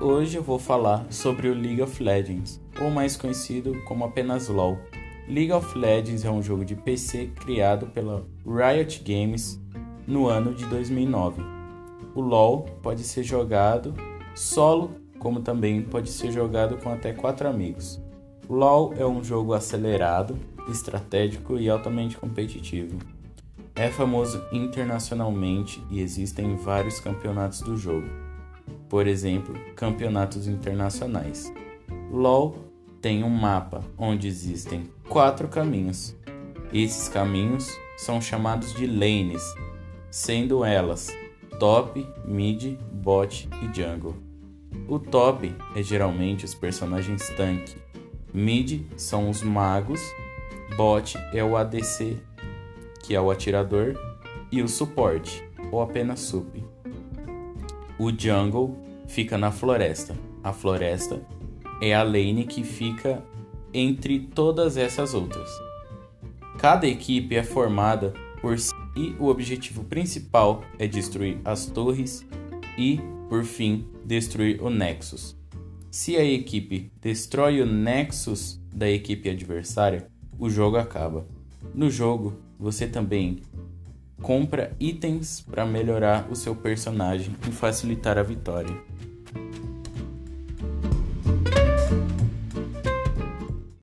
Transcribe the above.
hoje eu vou falar sobre o League of Legends, ou mais conhecido como apenas LoL. League of Legends é um jogo de PC criado pela Riot Games no ano de 2009. O LoL pode ser jogado solo, como também pode ser jogado com até 4 amigos. O LoL é um jogo acelerado, estratégico e altamente competitivo. É famoso internacionalmente e existem vários campeonatos do jogo. Por exemplo, campeonatos internacionais. LoL tem um mapa onde existem quatro caminhos. Esses caminhos são chamados de lanes, sendo elas top, mid, bot e jungle. O top é geralmente os personagens tanque, mid são os magos, bot é o ADC, que é o atirador, e o suporte, ou apenas sup. O jungle fica na floresta. A floresta é a lane que fica entre todas essas outras. Cada equipe é formada por si e o objetivo principal é destruir as torres e, por fim, destruir o Nexus. Se a equipe destrói o Nexus da equipe adversária, o jogo acaba. No jogo, você também compra itens para melhorar o seu personagem e facilitar a vitória.